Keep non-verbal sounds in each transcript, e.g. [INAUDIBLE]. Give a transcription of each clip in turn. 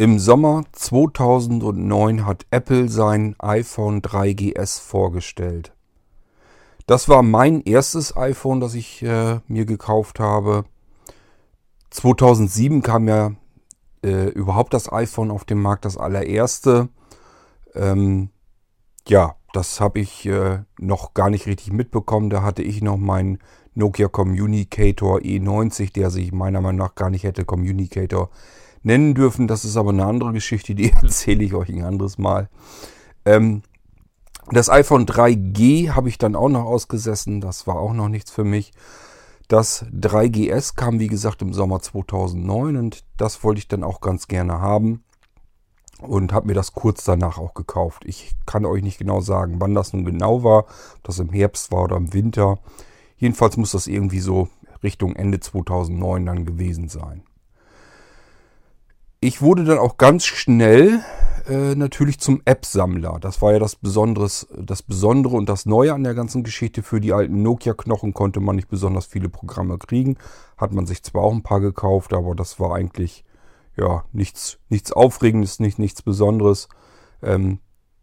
Im Sommer 2009 hat Apple sein iPhone 3GS vorgestellt. Das war mein erstes iPhone, das ich äh, mir gekauft habe. 2007 kam ja äh, überhaupt das iPhone auf den Markt, das allererste. Ähm, ja, das habe ich äh, noch gar nicht richtig mitbekommen. Da hatte ich noch meinen Nokia Communicator E90, der sich meiner Meinung nach gar nicht hätte Communicator nennen dürfen. Das ist aber eine andere Geschichte, die [LAUGHS] erzähle ich euch ein anderes Mal. Ähm, das iPhone 3G habe ich dann auch noch ausgesessen. Das war auch noch nichts für mich. Das 3GS kam wie gesagt im Sommer 2009 und das wollte ich dann auch ganz gerne haben und habe mir das kurz danach auch gekauft. Ich kann euch nicht genau sagen, wann das nun genau war, ob das im Herbst war oder im Winter. Jedenfalls muss das irgendwie so Richtung Ende 2009 dann gewesen sein. Ich wurde dann auch ganz schnell äh, natürlich zum App-Sammler. Das war ja das, Besonderes, das Besondere und das Neue an der ganzen Geschichte. Für die alten Nokia-Knochen konnte man nicht besonders viele Programme kriegen. Hat man sich zwar auch ein paar gekauft, aber das war eigentlich ja nichts, nichts Aufregendes, nicht, nichts Besonderes. Ähm,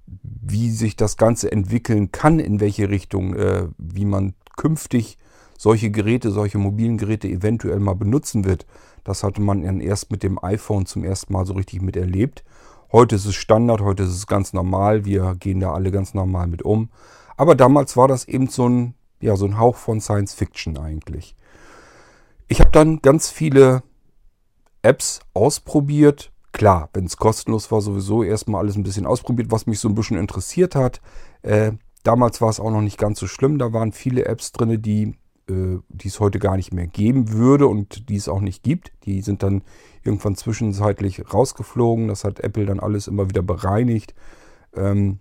wie sich das Ganze entwickeln kann, in welche Richtung, äh, wie man künftig solche Geräte, solche mobilen Geräte eventuell mal benutzen wird, das hatte man dann erst mit dem iPhone zum ersten Mal so richtig miterlebt. Heute ist es Standard, heute ist es ganz normal. Wir gehen da alle ganz normal mit um. Aber damals war das eben so ein, ja, so ein Hauch von Science Fiction eigentlich. Ich habe dann ganz viele Apps ausprobiert. Klar, wenn es kostenlos war, sowieso erstmal alles ein bisschen ausprobiert, was mich so ein bisschen interessiert hat. Äh, damals war es auch noch nicht ganz so schlimm. Da waren viele Apps drin, die die es heute gar nicht mehr geben würde und die es auch nicht gibt. Die sind dann irgendwann zwischenzeitlich rausgeflogen. Das hat Apple dann alles immer wieder bereinigt. Ähm,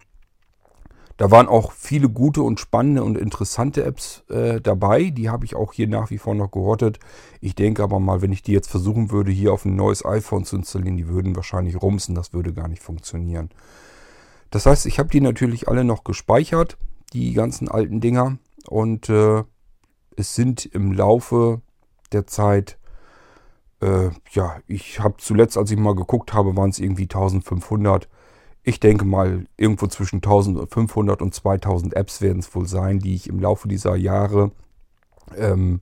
da waren auch viele gute und spannende und interessante Apps äh, dabei. Die habe ich auch hier nach wie vor noch gehortet. Ich denke aber mal, wenn ich die jetzt versuchen würde, hier auf ein neues iPhone zu installieren, die würden wahrscheinlich rumsen. Das würde gar nicht funktionieren. Das heißt, ich habe die natürlich alle noch gespeichert, die ganzen alten Dinger. Und äh, es sind im Laufe der Zeit, äh, ja, ich habe zuletzt, als ich mal geguckt habe, waren es irgendwie 1500. Ich denke mal, irgendwo zwischen 1500 und 2000 Apps werden es wohl sein, die ich im Laufe dieser Jahre ähm,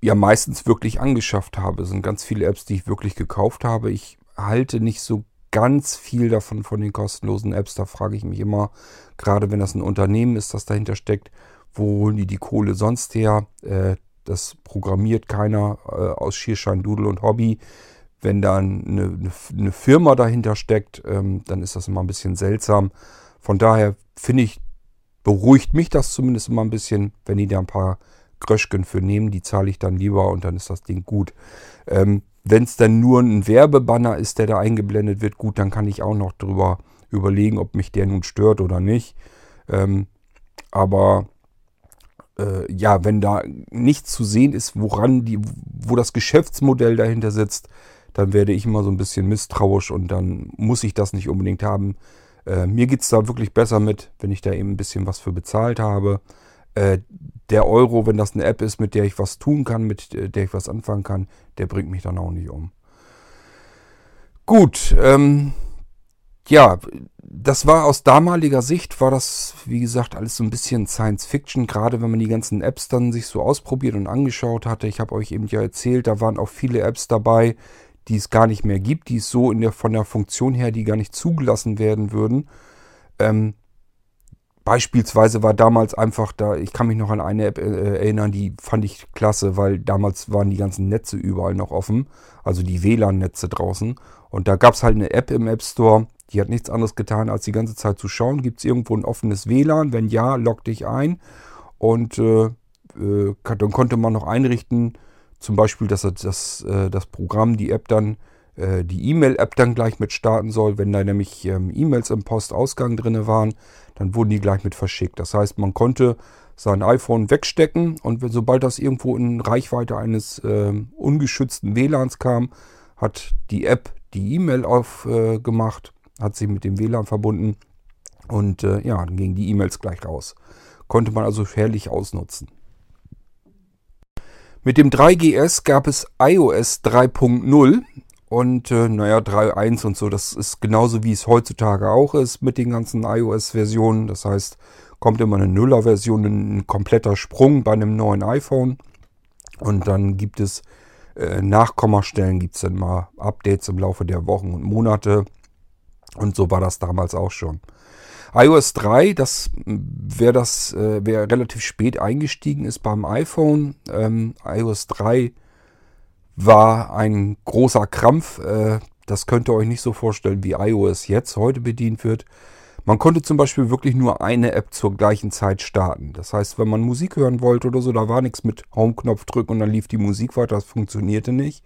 ja meistens wirklich angeschafft habe. Es sind ganz viele Apps, die ich wirklich gekauft habe. Ich halte nicht so ganz viel davon von den kostenlosen Apps. Da frage ich mich immer, gerade wenn das ein Unternehmen ist, das dahinter steckt, wo holen die die Kohle sonst her? Äh, das programmiert keiner äh, aus Schierschein, Dudel und Hobby. Wenn da eine, eine, eine Firma dahinter steckt, ähm, dann ist das immer ein bisschen seltsam. Von daher finde ich, beruhigt mich das zumindest immer ein bisschen, wenn die da ein paar Gröschken für nehmen. Die zahle ich dann lieber und dann ist das Ding gut. Ähm, wenn es dann nur ein Werbebanner ist, der da eingeblendet wird, gut, dann kann ich auch noch drüber überlegen, ob mich der nun stört oder nicht. Ähm, aber äh, ja, wenn da nichts zu sehen ist, woran die, wo das Geschäftsmodell dahinter sitzt, dann werde ich immer so ein bisschen misstrauisch und dann muss ich das nicht unbedingt haben. Äh, mir geht es da wirklich besser mit, wenn ich da eben ein bisschen was für bezahlt habe. Äh, der Euro, wenn das eine App ist, mit der ich was tun kann, mit der ich was anfangen kann, der bringt mich dann auch nicht um. Gut, ähm, ja, das war aus damaliger Sicht, war das, wie gesagt, alles so ein bisschen Science Fiction, gerade wenn man die ganzen Apps dann sich so ausprobiert und angeschaut hatte. Ich habe euch eben ja erzählt, da waren auch viele Apps dabei, die es gar nicht mehr gibt, die es so in der, von der Funktion her, die gar nicht zugelassen werden würden. Ähm, beispielsweise war damals einfach da, ich kann mich noch an eine App äh, erinnern, die fand ich klasse, weil damals waren die ganzen Netze überall noch offen, also die WLAN-Netze draußen. Und da gab es halt eine App im App Store, die hat nichts anderes getan, als die ganze Zeit zu schauen, gibt es irgendwo ein offenes WLAN? Wenn ja, log dich ein. Und äh, äh, dann konnte man noch einrichten, zum Beispiel, dass das, äh, das Programm, die App dann, äh, die E-Mail-App dann gleich mit starten soll. Wenn da nämlich ähm, E-Mails im Postausgang drin waren, dann wurden die gleich mit verschickt. Das heißt, man konnte sein iPhone wegstecken und sobald das irgendwo in Reichweite eines äh, ungeschützten WLANs kam, hat die App die E-Mail aufgemacht hat sich mit dem WLAN verbunden und äh, ja, dann gingen die E-Mails gleich raus. Konnte man also herrlich ausnutzen. Mit dem 3GS gab es iOS 3.0 Und äh, naja, 3.1 und so, das ist genauso wie es heutzutage auch ist mit den ganzen iOS-Versionen. Das heißt, kommt immer eine Nuller-Version, ein kompletter Sprung bei einem neuen iPhone. Und dann gibt es äh, Nachkommastellen, gibt es dann mal Updates im Laufe der Wochen und Monate. Und so war das damals auch schon iOS 3, das wer das, äh, wer relativ spät eingestiegen ist beim iPhone, ähm, iOS 3 war ein großer Krampf. Äh, das könnt ihr euch nicht so vorstellen, wie iOS jetzt heute bedient wird. Man konnte zum Beispiel wirklich nur eine App zur gleichen Zeit starten. Das heißt, wenn man Musik hören wollte oder so, da war nichts mit Home-Knopf drücken und dann lief die Musik weiter, das funktionierte nicht.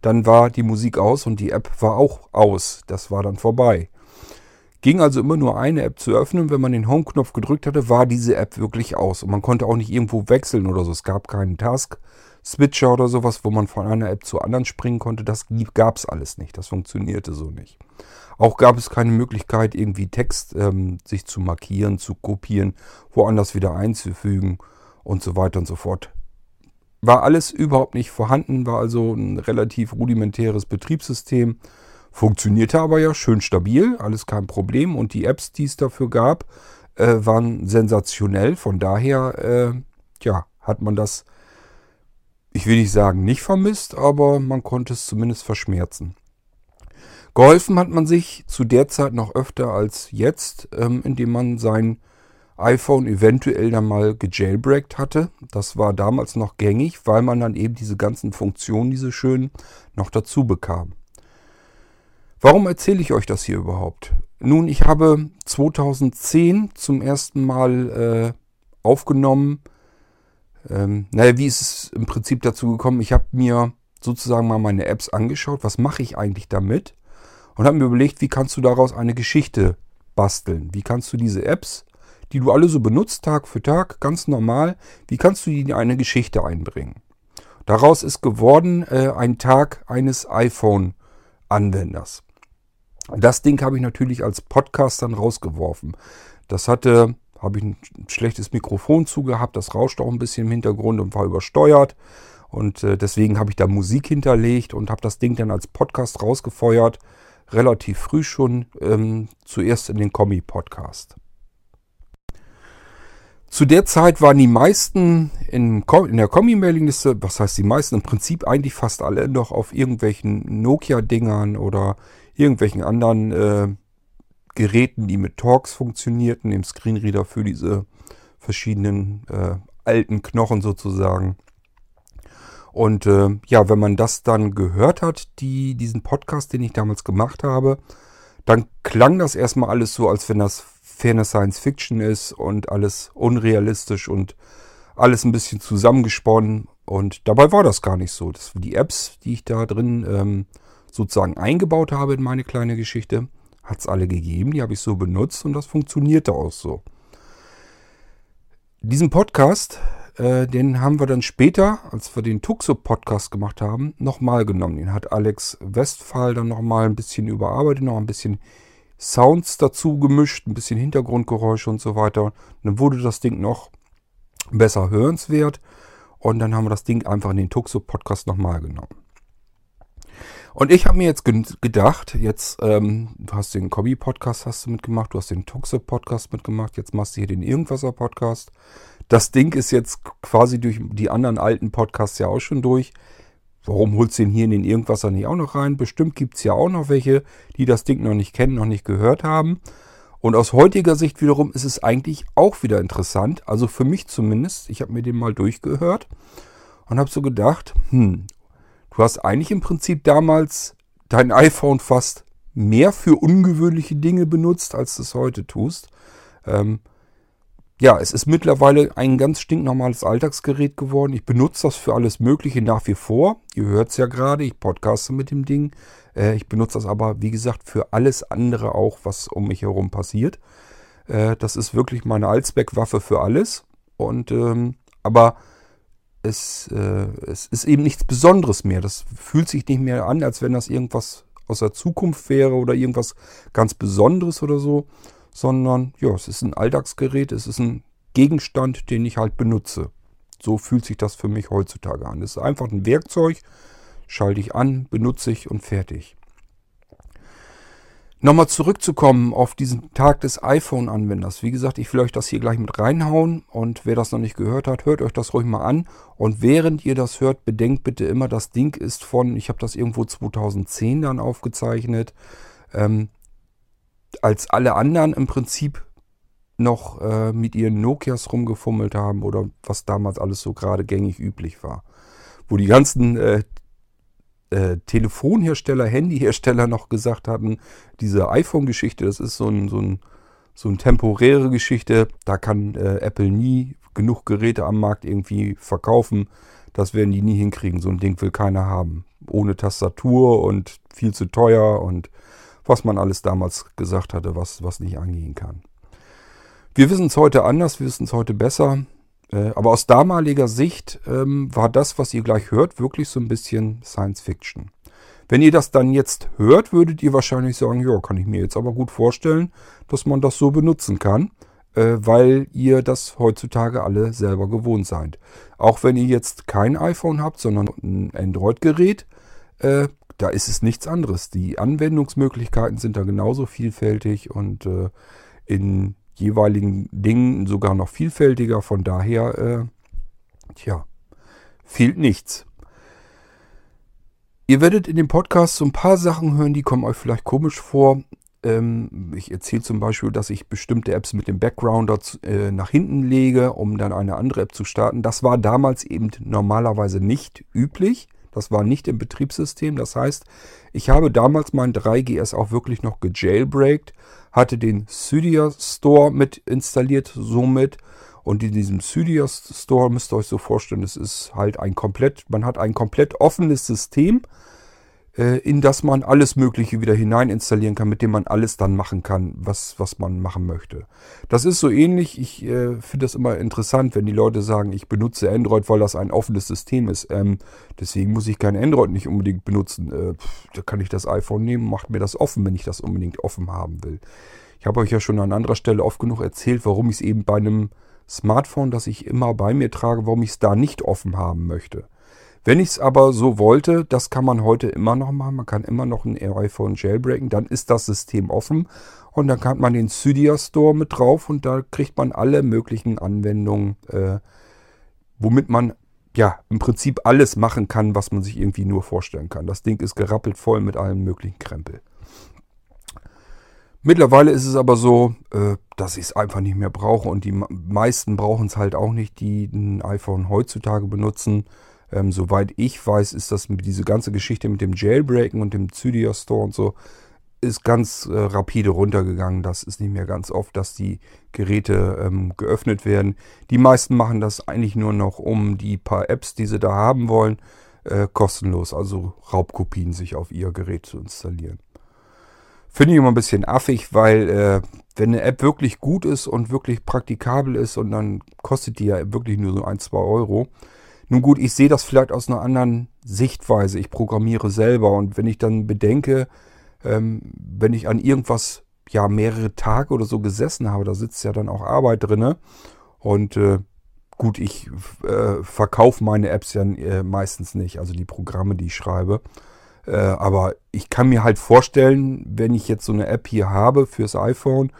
Dann war die Musik aus und die App war auch aus. Das war dann vorbei. Ging also immer nur eine App zu öffnen. Wenn man den Home-Knopf gedrückt hatte, war diese App wirklich aus. Und man konnte auch nicht irgendwo wechseln oder so. Es gab keinen Task-Switcher oder sowas, wo man von einer App zur anderen springen konnte. Das gab es alles nicht. Das funktionierte so nicht. Auch gab es keine Möglichkeit, irgendwie Text ähm, sich zu markieren, zu kopieren, woanders wieder einzufügen und so weiter und so fort. War alles überhaupt nicht vorhanden, war also ein relativ rudimentäres Betriebssystem Funktionierte aber ja schön stabil, alles kein Problem. Und die Apps, die es dafür gab, äh, waren sensationell. Von daher, äh, ja, hat man das, ich will nicht sagen, nicht vermisst, aber man konnte es zumindest verschmerzen. Geholfen hat man sich zu der Zeit noch öfter als jetzt, ähm, indem man sein iPhone eventuell dann mal gejailbreakt hatte. Das war damals noch gängig, weil man dann eben diese ganzen Funktionen, diese schönen, noch dazu bekam. Warum erzähle ich euch das hier überhaupt? Nun, ich habe 2010 zum ersten Mal äh, aufgenommen. Ähm, naja, wie ist es im Prinzip dazu gekommen? Ich habe mir sozusagen mal meine Apps angeschaut. Was mache ich eigentlich damit? Und habe mir überlegt, wie kannst du daraus eine Geschichte basteln? Wie kannst du diese Apps, die du alle so benutzt, Tag für Tag, ganz normal, wie kannst du die in eine Geschichte einbringen? Daraus ist geworden äh, ein Tag eines iPhone-Anwenders. Das Ding habe ich natürlich als Podcast dann rausgeworfen. Das hatte, habe ich ein schlechtes Mikrofon zugehabt, das rauscht auch ein bisschen im Hintergrund und war übersteuert. Und äh, deswegen habe ich da Musik hinterlegt und habe das Ding dann als Podcast rausgefeuert. Relativ früh schon, ähm, zuerst in den Kommi-Podcast. Zu der Zeit waren die meisten in, in der Kommi-Mailingliste, was heißt die meisten, im Prinzip eigentlich fast alle noch auf irgendwelchen Nokia-Dingern oder irgendwelchen anderen äh, Geräten, die mit Talks funktionierten, dem Screenreader für diese verschiedenen äh, alten Knochen sozusagen. Und äh, ja, wenn man das dann gehört hat, die, diesen Podcast, den ich damals gemacht habe, dann klang das erstmal alles so, als wenn das ferne Science Fiction ist und alles unrealistisch und alles ein bisschen zusammengesponnen. Und dabei war das gar nicht so. Das, die Apps, die ich da drin ähm, sozusagen eingebaut habe in meine kleine Geschichte, hat es alle gegeben. Die habe ich so benutzt und das funktionierte auch so. Diesen Podcast, äh, den haben wir dann später, als wir den Tuxo-Podcast gemacht haben, nochmal genommen. Den hat Alex Westphal dann nochmal ein bisschen überarbeitet, noch ein bisschen Sounds dazu gemischt, ein bisschen Hintergrundgeräusche und so weiter. Dann wurde das Ding noch besser hörenswert. Und dann haben wir das Ding einfach in den Tuxo-Podcast nochmal genommen. Und ich habe mir jetzt gedacht, jetzt, ähm, du hast den Kombi-Podcast hast du mitgemacht, du hast den Tuxe-Podcast mitgemacht, jetzt machst du hier den Irgendwasser-Podcast. Das Ding ist jetzt quasi durch die anderen alten Podcasts ja auch schon durch. Warum holst du den hier in den Irgendwasser nicht auch noch rein? Bestimmt gibt es ja auch noch welche, die das Ding noch nicht kennen, noch nicht gehört haben. Und aus heutiger Sicht wiederum ist es eigentlich auch wieder interessant. Also für mich zumindest. Ich habe mir den mal durchgehört und habe so gedacht, hm, Du hast eigentlich im Prinzip damals dein iPhone fast mehr für ungewöhnliche Dinge benutzt, als du es heute tust. Ähm, ja, es ist mittlerweile ein ganz stinknormales Alltagsgerät geworden. Ich benutze das für alles Mögliche nach wie vor. Ihr hört es ja gerade, ich podcaste mit dem Ding. Äh, ich benutze das aber, wie gesagt, für alles andere auch, was um mich herum passiert. Äh, das ist wirklich meine Allzweckwaffe für alles. Und ähm, aber es, äh, es ist eben nichts Besonderes mehr. Das fühlt sich nicht mehr an, als wenn das irgendwas aus der Zukunft wäre oder irgendwas ganz Besonderes oder so, sondern ja, es ist ein Alltagsgerät, es ist ein Gegenstand, den ich halt benutze. So fühlt sich das für mich heutzutage an. Es ist einfach ein Werkzeug, schalte ich an, benutze ich und fertig. Nochmal zurückzukommen auf diesen Tag des iPhone-Anwenders. Wie gesagt, ich will euch das hier gleich mit reinhauen und wer das noch nicht gehört hat, hört euch das ruhig mal an. Und während ihr das hört, bedenkt bitte immer, das Ding ist von, ich habe das irgendwo 2010 dann aufgezeichnet, ähm, als alle anderen im Prinzip noch äh, mit ihren Nokias rumgefummelt haben oder was damals alles so gerade gängig üblich war. Wo die ganzen äh, äh, Telefonhersteller, Handyhersteller noch gesagt hatten, diese iPhone-Geschichte, das ist so ein, so ein, so eine temporäre Geschichte, da kann äh, Apple nie genug Geräte am Markt irgendwie verkaufen. Das werden die nie hinkriegen. So ein Ding will keiner haben. Ohne Tastatur und viel zu teuer und was man alles damals gesagt hatte, was, was nicht angehen kann. Wir wissen es heute anders, wir wissen es heute besser. Äh, aber aus damaliger Sicht ähm, war das, was ihr gleich hört, wirklich so ein bisschen Science Fiction. Wenn ihr das dann jetzt hört, würdet ihr wahrscheinlich sagen, ja, kann ich mir jetzt aber gut vorstellen, dass man das so benutzen kann, äh, weil ihr das heutzutage alle selber gewohnt seid. Auch wenn ihr jetzt kein iPhone habt, sondern ein Android-Gerät, äh, da ist es nichts anderes. Die Anwendungsmöglichkeiten sind da genauso vielfältig und äh, in jeweiligen Dingen sogar noch vielfältiger. Von daher, äh, tja, fehlt nichts. Ihr werdet in dem Podcast so ein paar Sachen hören, die kommen euch vielleicht komisch vor. Ähm, ich erzähle zum Beispiel, dass ich bestimmte Apps mit dem Backgrounder äh, nach hinten lege, um dann eine andere App zu starten. Das war damals eben normalerweise nicht üblich. Das war nicht im Betriebssystem. Das heißt, ich habe damals mein 3GS auch wirklich noch gejailbreakt, hatte den Cydia Store mit installiert somit. Und in diesem Cydia Store müsst ihr euch so vorstellen, es ist halt ein komplett, man hat ein komplett offenes System in das man alles Mögliche wieder hinein installieren kann, mit dem man alles dann machen kann, was, was man machen möchte. Das ist so ähnlich. Ich äh, finde das immer interessant, wenn die Leute sagen, ich benutze Android, weil das ein offenes System ist. Ähm, deswegen muss ich kein Android nicht unbedingt benutzen. Äh, pff, da kann ich das iPhone nehmen, macht mir das offen, wenn ich das unbedingt offen haben will. Ich habe euch ja schon an anderer Stelle oft genug erzählt, warum ich es eben bei einem Smartphone, das ich immer bei mir trage, warum ich es da nicht offen haben möchte. Wenn ich es aber so wollte, das kann man heute immer noch machen. Man kann immer noch ein iPhone jailbreaken. Dann ist das System offen und dann kann man den Cydia Store mit drauf und da kriegt man alle möglichen Anwendungen, äh, womit man ja im Prinzip alles machen kann, was man sich irgendwie nur vorstellen kann. Das Ding ist gerappelt voll mit allem möglichen Krempel. Mittlerweile ist es aber so, äh, dass ich es einfach nicht mehr brauche und die meisten brauchen es halt auch nicht, die ein iPhone heutzutage benutzen. Ähm, soweit ich weiß, ist das diese ganze Geschichte mit dem Jailbreaken und dem Cydia Store und so ist ganz äh, rapide runtergegangen. Das ist nicht mehr ganz oft, dass die Geräte ähm, geöffnet werden. Die meisten machen das eigentlich nur noch, um die paar Apps, die sie da haben wollen, äh, kostenlos, also Raubkopien sich auf ihr Gerät zu installieren. Finde ich immer ein bisschen affig, weil äh, wenn eine App wirklich gut ist und wirklich praktikabel ist und dann kostet die ja wirklich nur so ein, zwei Euro, nun gut, ich sehe das vielleicht aus einer anderen Sichtweise. Ich programmiere selber und wenn ich dann bedenke, ähm, wenn ich an irgendwas ja mehrere Tage oder so gesessen habe, da sitzt ja dann auch Arbeit drinne und äh, gut, ich äh, verkaufe meine Apps ja äh, meistens nicht, also die Programme, die ich schreibe. Äh, aber ich kann mir halt vorstellen, wenn ich jetzt so eine App hier habe fürs iPhone,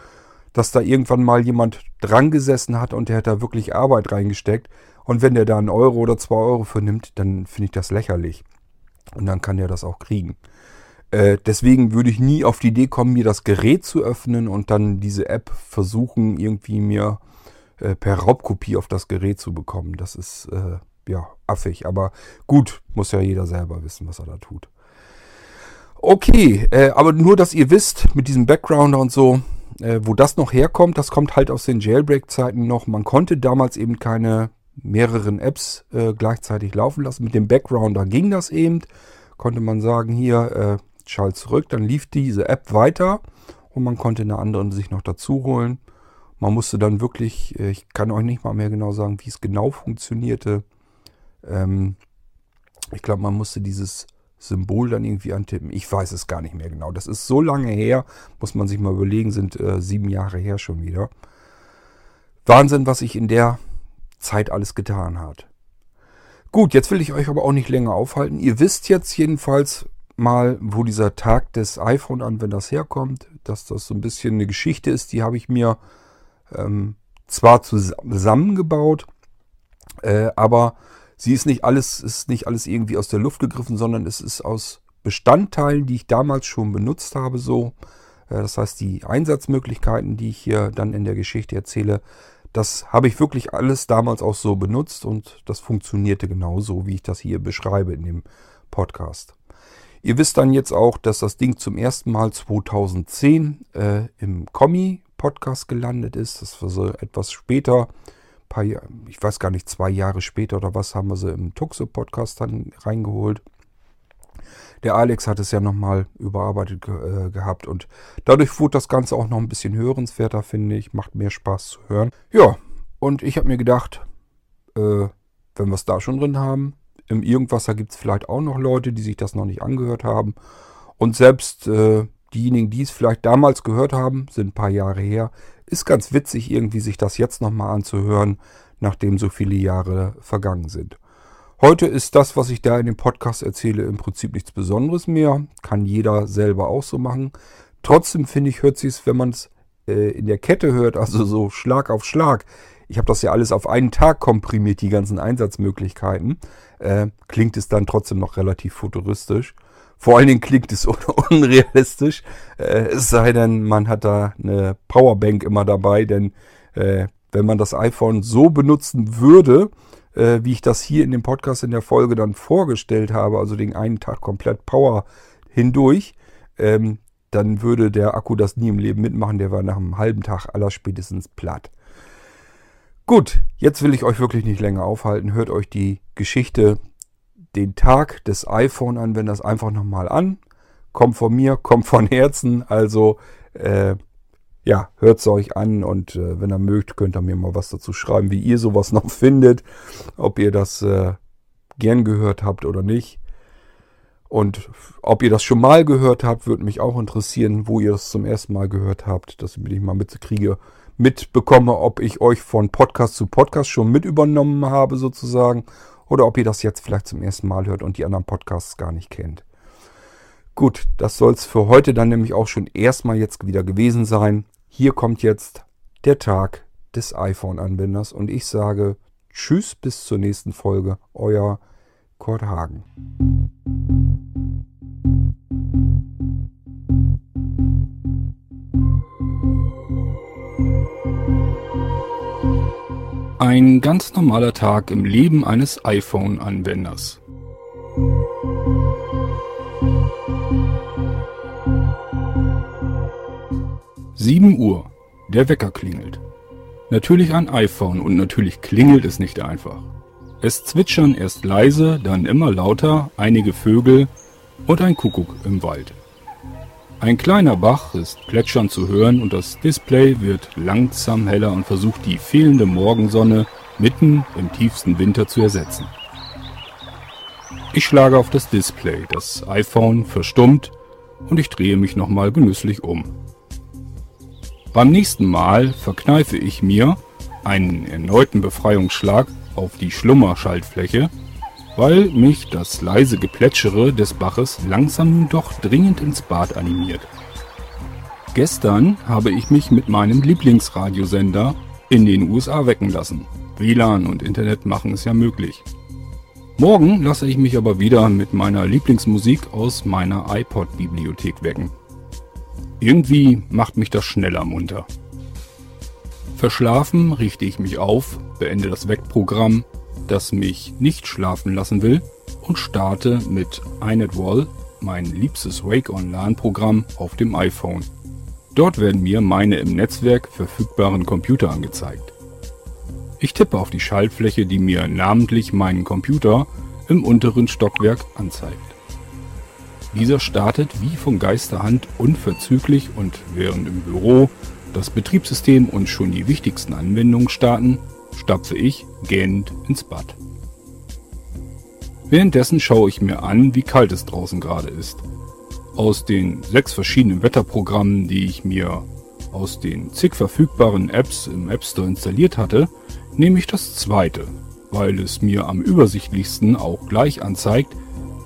dass da irgendwann mal jemand dran gesessen hat und der hat da wirklich Arbeit reingesteckt und wenn der da einen Euro oder zwei Euro für nimmt, dann finde ich das lächerlich. Und dann kann der das auch kriegen. Äh, deswegen würde ich nie auf die Idee kommen, mir das Gerät zu öffnen und dann diese App versuchen, irgendwie mir äh, per Raubkopie auf das Gerät zu bekommen. Das ist äh, ja affig. Aber gut, muss ja jeder selber wissen, was er da tut. Okay, äh, aber nur, dass ihr wisst, mit diesem Backgrounder und so, äh, wo das noch herkommt, das kommt halt aus den Jailbreak-Zeiten noch. Man konnte damals eben keine mehreren Apps äh, gleichzeitig laufen lassen. Mit dem Backgrounder ging das eben. Konnte man sagen, hier, äh, schalt zurück. Dann lief diese App weiter und man konnte eine andere sich noch dazu holen. Man musste dann wirklich, äh, ich kann euch nicht mal mehr genau sagen, wie es genau funktionierte. Ähm, ich glaube, man musste dieses Symbol dann irgendwie antippen. Ich weiß es gar nicht mehr genau. Das ist so lange her, muss man sich mal überlegen, sind äh, sieben Jahre her schon wieder. Wahnsinn, was ich in der Zeit alles getan hat. Gut, jetzt will ich euch aber auch nicht länger aufhalten. Ihr wisst jetzt jedenfalls mal, wo dieser Tag des iPhone-Anwenders herkommt, dass das so ein bisschen eine Geschichte ist, die habe ich mir ähm, zwar zusammengebaut, äh, aber sie ist nicht alles, ist nicht alles irgendwie aus der Luft gegriffen, sondern es ist aus Bestandteilen, die ich damals schon benutzt habe, so. Äh, das heißt, die Einsatzmöglichkeiten, die ich hier dann in der Geschichte erzähle, das habe ich wirklich alles damals auch so benutzt und das funktionierte genauso, wie ich das hier beschreibe in dem Podcast. Ihr wisst dann jetzt auch, dass das Ding zum ersten Mal 2010 äh, im Kommi-Podcast gelandet ist. Das war so etwas später, paar, ich weiß gar nicht, zwei Jahre später oder was, haben wir sie im Tuxo-Podcast dann reingeholt. Der Alex hat es ja nochmal überarbeitet ge äh, gehabt und dadurch wurde das Ganze auch noch ein bisschen hörenswerter, finde ich. Macht mehr Spaß zu hören. Ja, und ich habe mir gedacht, äh, wenn wir es da schon drin haben, im Irgendwasser gibt es vielleicht auch noch Leute, die sich das noch nicht angehört haben. Und selbst äh, diejenigen, die es vielleicht damals gehört haben, sind ein paar Jahre her, ist ganz witzig irgendwie sich das jetzt nochmal anzuhören, nachdem so viele Jahre vergangen sind. Heute ist das, was ich da in dem Podcast erzähle, im Prinzip nichts Besonderes mehr. Kann jeder selber auch so machen. Trotzdem finde ich, hört sich es, wenn man es äh, in der Kette hört, also so Schlag auf Schlag. Ich habe das ja alles auf einen Tag komprimiert, die ganzen Einsatzmöglichkeiten. Äh, klingt es dann trotzdem noch relativ futuristisch. Vor allen Dingen klingt es un [LAUGHS] unrealistisch. Äh, es sei denn, man hat da eine Powerbank immer dabei, denn äh, wenn man das iPhone so benutzen würde, äh, wie ich das hier in dem Podcast in der Folge dann vorgestellt habe, also den einen Tag komplett Power hindurch, ähm, dann würde der Akku das nie im Leben mitmachen. Der war nach einem halben Tag allerspätestens platt. Gut, jetzt will ich euch wirklich nicht länger aufhalten. Hört euch die Geschichte, den Tag des iPhone-Anwenders einfach nochmal an. Kommt von mir, kommt von Herzen. Also äh, ja, hört es euch an und äh, wenn ihr mögt, könnt ihr mir mal was dazu schreiben, wie ihr sowas [LAUGHS] noch findet, ob ihr das äh, gern gehört habt oder nicht. Und ob ihr das schon mal gehört habt, würde mich auch interessieren, wo ihr das zum ersten Mal gehört habt, dass ich mal mitkriege, mitbekomme, ob ich euch von Podcast zu Podcast schon mit übernommen habe sozusagen oder ob ihr das jetzt vielleicht zum ersten Mal hört und die anderen Podcasts gar nicht kennt. Gut, das soll es für heute dann nämlich auch schon erstmal jetzt wieder gewesen sein. Hier kommt jetzt der Tag des iPhone-Anwenders und ich sage Tschüss bis zur nächsten Folge. Euer Kurt Hagen. Ein ganz normaler Tag im Leben eines iPhone-Anwenders. 7 Uhr. Der Wecker klingelt. Natürlich ein iPhone und natürlich klingelt es nicht einfach. Es zwitschern erst leise, dann immer lauter einige Vögel und ein Kuckuck im Wald. Ein kleiner Bach ist plätschern zu hören und das Display wird langsam heller und versucht die fehlende Morgensonne mitten im tiefsten Winter zu ersetzen. Ich schlage auf das Display, das iPhone verstummt und ich drehe mich nochmal genüsslich um. Beim nächsten Mal verkneife ich mir einen erneuten Befreiungsschlag auf die Schlummerschaltfläche, weil mich das leise Geplätschere des Baches langsam doch dringend ins Bad animiert. Gestern habe ich mich mit meinem Lieblingsradiosender in den USA wecken lassen. WLAN und Internet machen es ja möglich. Morgen lasse ich mich aber wieder mit meiner Lieblingsmusik aus meiner iPod-Bibliothek wecken. Irgendwie macht mich das schneller munter. Verschlafen richte ich mich auf, beende das Weckprogramm, das mich nicht schlafen lassen will, und starte mit iNetWall, mein liebstes Wake-On-LAN-Programm, auf dem iPhone. Dort werden mir meine im Netzwerk verfügbaren Computer angezeigt. Ich tippe auf die Schaltfläche, die mir namentlich meinen Computer im unteren Stockwerk anzeigt. Dieser startet wie von Geisterhand unverzüglich und während im Büro das Betriebssystem und schon die wichtigsten Anwendungen starten, stapfe ich gähnend ins Bad. Währenddessen schaue ich mir an, wie kalt es draußen gerade ist. Aus den sechs verschiedenen Wetterprogrammen, die ich mir aus den zig verfügbaren Apps im App Store installiert hatte, nehme ich das zweite weil es mir am übersichtlichsten auch gleich anzeigt,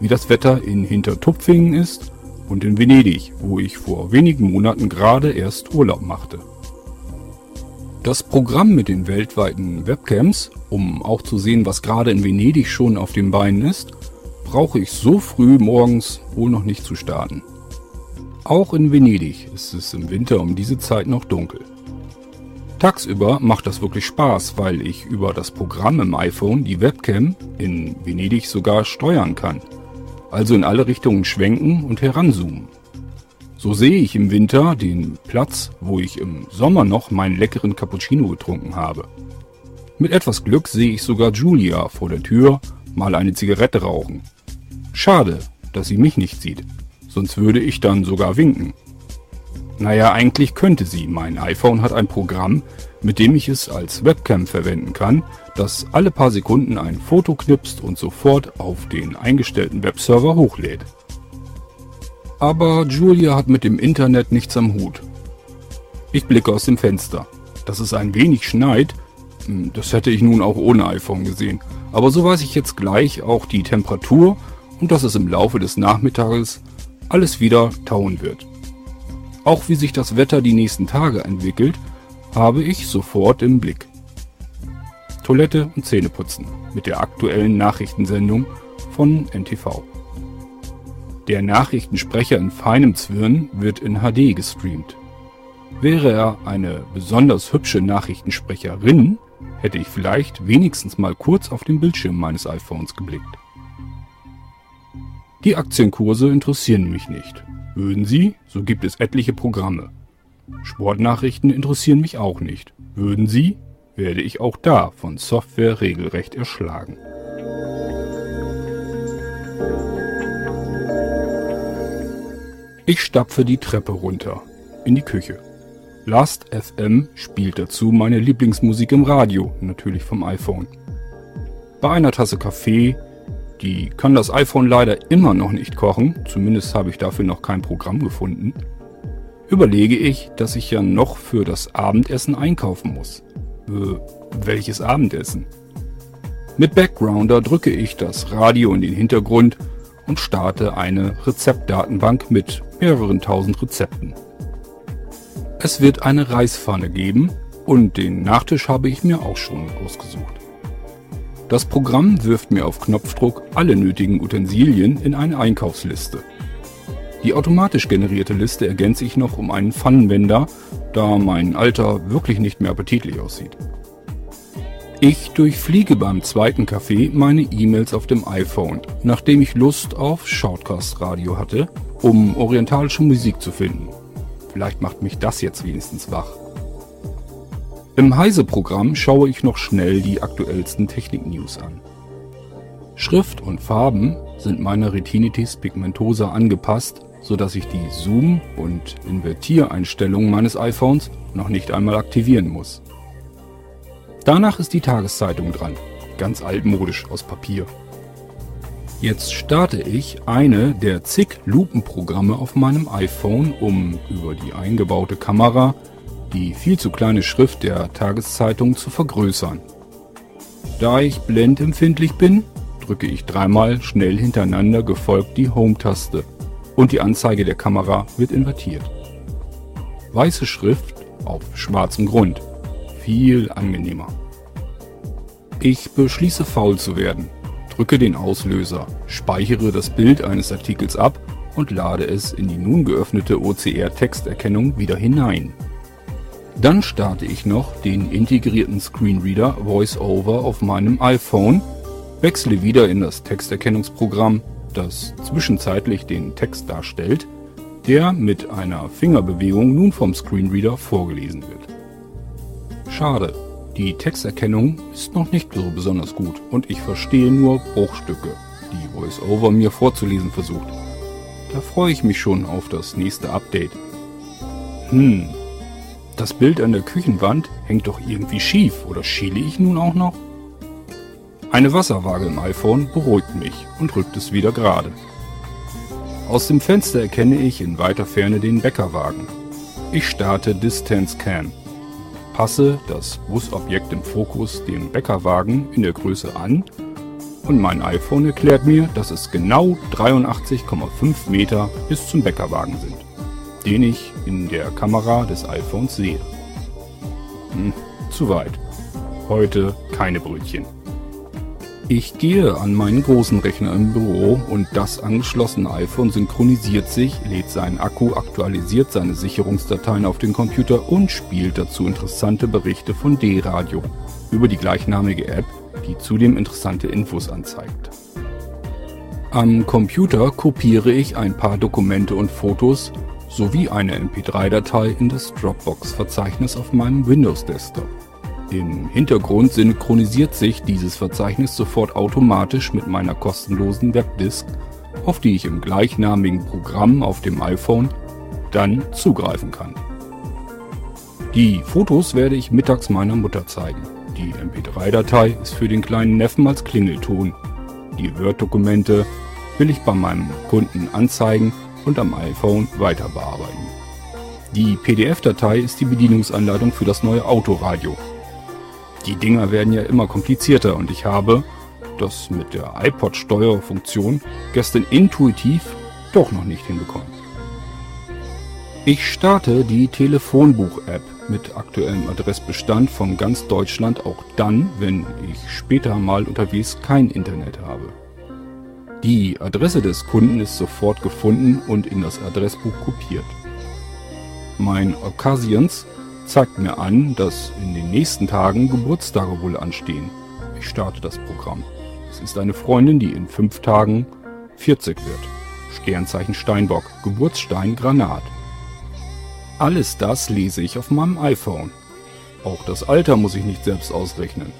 wie das Wetter in Hintertupfingen ist und in Venedig, wo ich vor wenigen Monaten gerade erst Urlaub machte. Das Programm mit den weltweiten Webcams, um auch zu sehen, was gerade in Venedig schon auf den Beinen ist, brauche ich so früh morgens wohl noch nicht zu starten. Auch in Venedig ist es im Winter um diese Zeit noch dunkel. Tagsüber macht das wirklich Spaß, weil ich über das Programm im iPhone die Webcam in Venedig sogar steuern kann. Also in alle Richtungen schwenken und heranzoomen. So sehe ich im Winter den Platz, wo ich im Sommer noch meinen leckeren Cappuccino getrunken habe. Mit etwas Glück sehe ich sogar Julia vor der Tür mal eine Zigarette rauchen. Schade, dass sie mich nicht sieht, sonst würde ich dann sogar winken. Naja, eigentlich könnte sie. Mein iPhone hat ein Programm, mit dem ich es als Webcam verwenden kann, das alle paar Sekunden ein Foto knipst und sofort auf den eingestellten Webserver hochlädt. Aber Julia hat mit dem Internet nichts am Hut. Ich blicke aus dem Fenster. Dass es ein wenig schneit, hm, das hätte ich nun auch ohne iPhone gesehen. Aber so weiß ich jetzt gleich auch die Temperatur und dass es im Laufe des Nachmittages alles wieder tauen wird. Auch wie sich das Wetter die nächsten Tage entwickelt, habe ich sofort im Blick. Toilette und Zähneputzen mit der aktuellen Nachrichtensendung von NTV. Der Nachrichtensprecher in feinem Zwirn wird in HD gestreamt. Wäre er eine besonders hübsche Nachrichtensprecherin, hätte ich vielleicht wenigstens mal kurz auf den Bildschirm meines iPhones geblickt. Die Aktienkurse interessieren mich nicht. Würden sie, so gibt es etliche Programme. Sportnachrichten interessieren mich auch nicht. Würden sie, werde ich auch da von Software regelrecht erschlagen. Ich stapfe die Treppe runter, in die Küche. Last FM spielt dazu meine Lieblingsmusik im Radio, natürlich vom iPhone. Bei einer Tasse Kaffee, die kann das iPhone leider immer noch nicht kochen, zumindest habe ich dafür noch kein Programm gefunden, überlege ich, dass ich ja noch für das Abendessen einkaufen muss. Äh, welches Abendessen? Mit Backgrounder drücke ich das Radio in den Hintergrund und starte eine Rezeptdatenbank mit mehreren tausend Rezepten. Es wird eine Reispfanne geben und den Nachtisch habe ich mir auch schon ausgesucht. Das Programm wirft mir auf Knopfdruck alle nötigen Utensilien in eine Einkaufsliste. Die automatisch generierte Liste ergänze ich noch um einen Pfannenwender, da mein Alter wirklich nicht mehr appetitlich aussieht. Ich durchfliege beim zweiten Kaffee meine E-Mails auf dem iPhone, nachdem ich Lust auf Shoutcast Radio hatte, um orientalische Musik zu finden. Vielleicht macht mich das jetzt wenigstens wach. Im Heise-Programm schaue ich noch schnell die aktuellsten Technik-News an. Schrift und Farben sind meiner Retinitis pigmentosa angepasst, sodass ich die Zoom- und Invertiereinstellungen meines iPhones noch nicht einmal aktivieren muss. Danach ist die Tageszeitung dran, ganz altmodisch aus Papier. Jetzt starte ich eine der zig Lupenprogramme auf meinem iPhone, um über die eingebaute Kamera die viel zu kleine Schrift der Tageszeitung zu vergrößern. Da ich blendempfindlich bin, drücke ich dreimal schnell hintereinander gefolgt die Home-Taste und die Anzeige der Kamera wird invertiert. Weiße Schrift auf schwarzem Grund viel angenehmer. Ich beschließe faul zu werden, drücke den Auslöser, speichere das Bild eines Artikels ab und lade es in die nun geöffnete OCR-Texterkennung wieder hinein. Dann starte ich noch den integrierten Screenreader VoiceOver auf meinem iPhone, wechsle wieder in das Texterkennungsprogramm, das zwischenzeitlich den Text darstellt, der mit einer Fingerbewegung nun vom Screenreader vorgelesen wird. Schade, die Texterkennung ist noch nicht so besonders gut und ich verstehe nur Bruchstücke, die VoiceOver mir vorzulesen versucht. Da freue ich mich schon auf das nächste Update. Hm, das Bild an der Küchenwand hängt doch irgendwie schief oder schiele ich nun auch noch? Eine Wasserwaage im iPhone beruhigt mich und rückt es wieder gerade. Aus dem Fenster erkenne ich in weiter Ferne den Bäckerwagen. Ich starte Distance Can passe das Busobjekt im Fokus dem Bäckerwagen in der Größe an und mein iPhone erklärt mir, dass es genau 83,5 Meter bis zum Bäckerwagen sind, den ich in der Kamera des iPhones sehe. Hm, zu weit. Heute keine Brötchen. Ich gehe an meinen großen Rechner im Büro und das angeschlossene iPhone synchronisiert sich, lädt seinen Akku, aktualisiert seine Sicherungsdateien auf den Computer und spielt dazu interessante Berichte von D-Radio über die gleichnamige App, die zudem interessante Infos anzeigt. Am Computer kopiere ich ein paar Dokumente und Fotos sowie eine MP3-Datei in das Dropbox-Verzeichnis auf meinem Windows-Desktop. Im Hintergrund synchronisiert sich dieses Verzeichnis sofort automatisch mit meiner kostenlosen Webdisk, auf die ich im gleichnamigen Programm auf dem iPhone dann zugreifen kann. Die Fotos werde ich mittags meiner Mutter zeigen. Die MP3-Datei ist für den kleinen Neffen als Klingelton. Die Word-Dokumente will ich bei meinem Kunden anzeigen und am iPhone weiter bearbeiten. Die PDF-Datei ist die Bedienungsanleitung für das neue Autoradio, die Dinger werden ja immer komplizierter und ich habe das mit der iPod-Steuerfunktion gestern intuitiv doch noch nicht hinbekommen. Ich starte die Telefonbuch-App mit aktuellem Adressbestand von ganz Deutschland auch dann, wenn ich später mal unterwegs kein Internet habe. Die Adresse des Kunden ist sofort gefunden und in das Adressbuch kopiert. Mein Occasions zeigt mir an, dass in den nächsten Tagen Geburtstage wohl anstehen. Ich starte das Programm. Es ist eine Freundin, die in fünf Tagen 40 wird. Sternzeichen Steinbock, Geburtsstein Granat. Alles das lese ich auf meinem iPhone. Auch das Alter muss ich nicht selbst ausrechnen.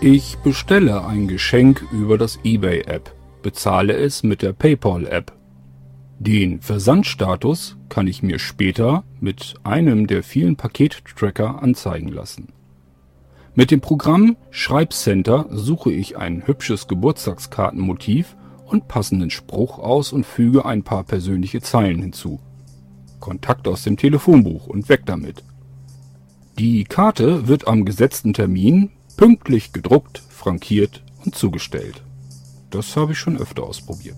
Ich bestelle ein Geschenk über das eBay-App, bezahle es mit der PayPal-App den Versandstatus kann ich mir später mit einem der vielen Pakettracker anzeigen lassen. Mit dem Programm Schreibcenter suche ich ein hübsches Geburtstagskartenmotiv und passenden Spruch aus und füge ein paar persönliche Zeilen hinzu. Kontakt aus dem Telefonbuch und weg damit. Die Karte wird am gesetzten Termin pünktlich gedruckt, frankiert und zugestellt. Das habe ich schon öfter ausprobiert.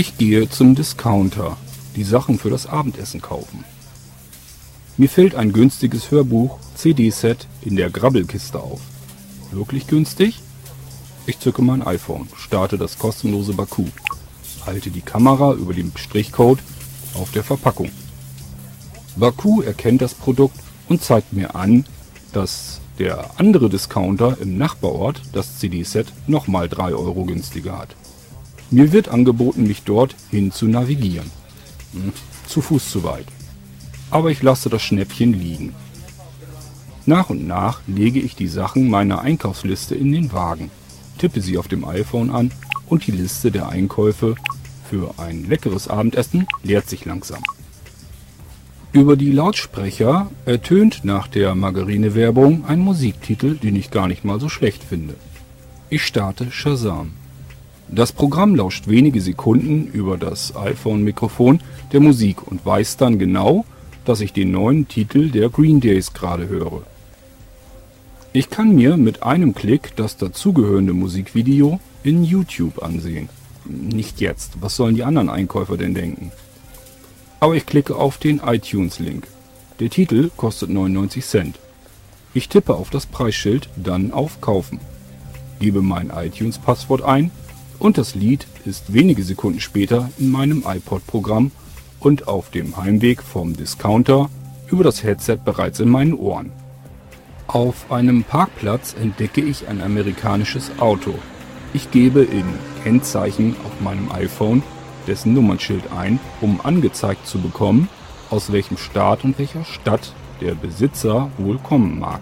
Ich gehe zum Discounter, die Sachen für das Abendessen kaufen. Mir fällt ein günstiges Hörbuch CD-Set in der Grabbelkiste auf. Wirklich günstig? Ich zücke mein iPhone, starte das kostenlose Baku, halte die Kamera über den Strichcode auf der Verpackung. Baku erkennt das Produkt und zeigt mir an, dass der andere Discounter im Nachbarort das CD-Set nochmal 3 Euro günstiger hat. Mir wird angeboten, mich dort hin zu navigieren. Hm, zu Fuß zu weit. Aber ich lasse das Schnäppchen liegen. Nach und nach lege ich die Sachen meiner Einkaufsliste in den Wagen, tippe sie auf dem iPhone an und die Liste der Einkäufe für ein leckeres Abendessen leert sich langsam. Über die Lautsprecher ertönt nach der Margarine-Werbung ein Musiktitel, den ich gar nicht mal so schlecht finde. Ich starte Shazam. Das Programm lauscht wenige Sekunden über das iPhone-Mikrofon der Musik und weiß dann genau, dass ich den neuen Titel der Green Days gerade höre. Ich kann mir mit einem Klick das dazugehörende Musikvideo in YouTube ansehen. Nicht jetzt, was sollen die anderen Einkäufer denn denken? Aber ich klicke auf den iTunes-Link. Der Titel kostet 99 Cent. Ich tippe auf das Preisschild, dann auf Kaufen. Gebe mein iTunes-Passwort ein und das Lied ist wenige Sekunden später in meinem iPod-Programm und auf dem Heimweg vom Discounter über das Headset bereits in meinen Ohren. Auf einem Parkplatz entdecke ich ein amerikanisches Auto. Ich gebe in Kennzeichen auf meinem iPhone dessen Nummernschild ein, um angezeigt zu bekommen, aus welchem Staat und welcher Stadt der Besitzer wohl kommen mag.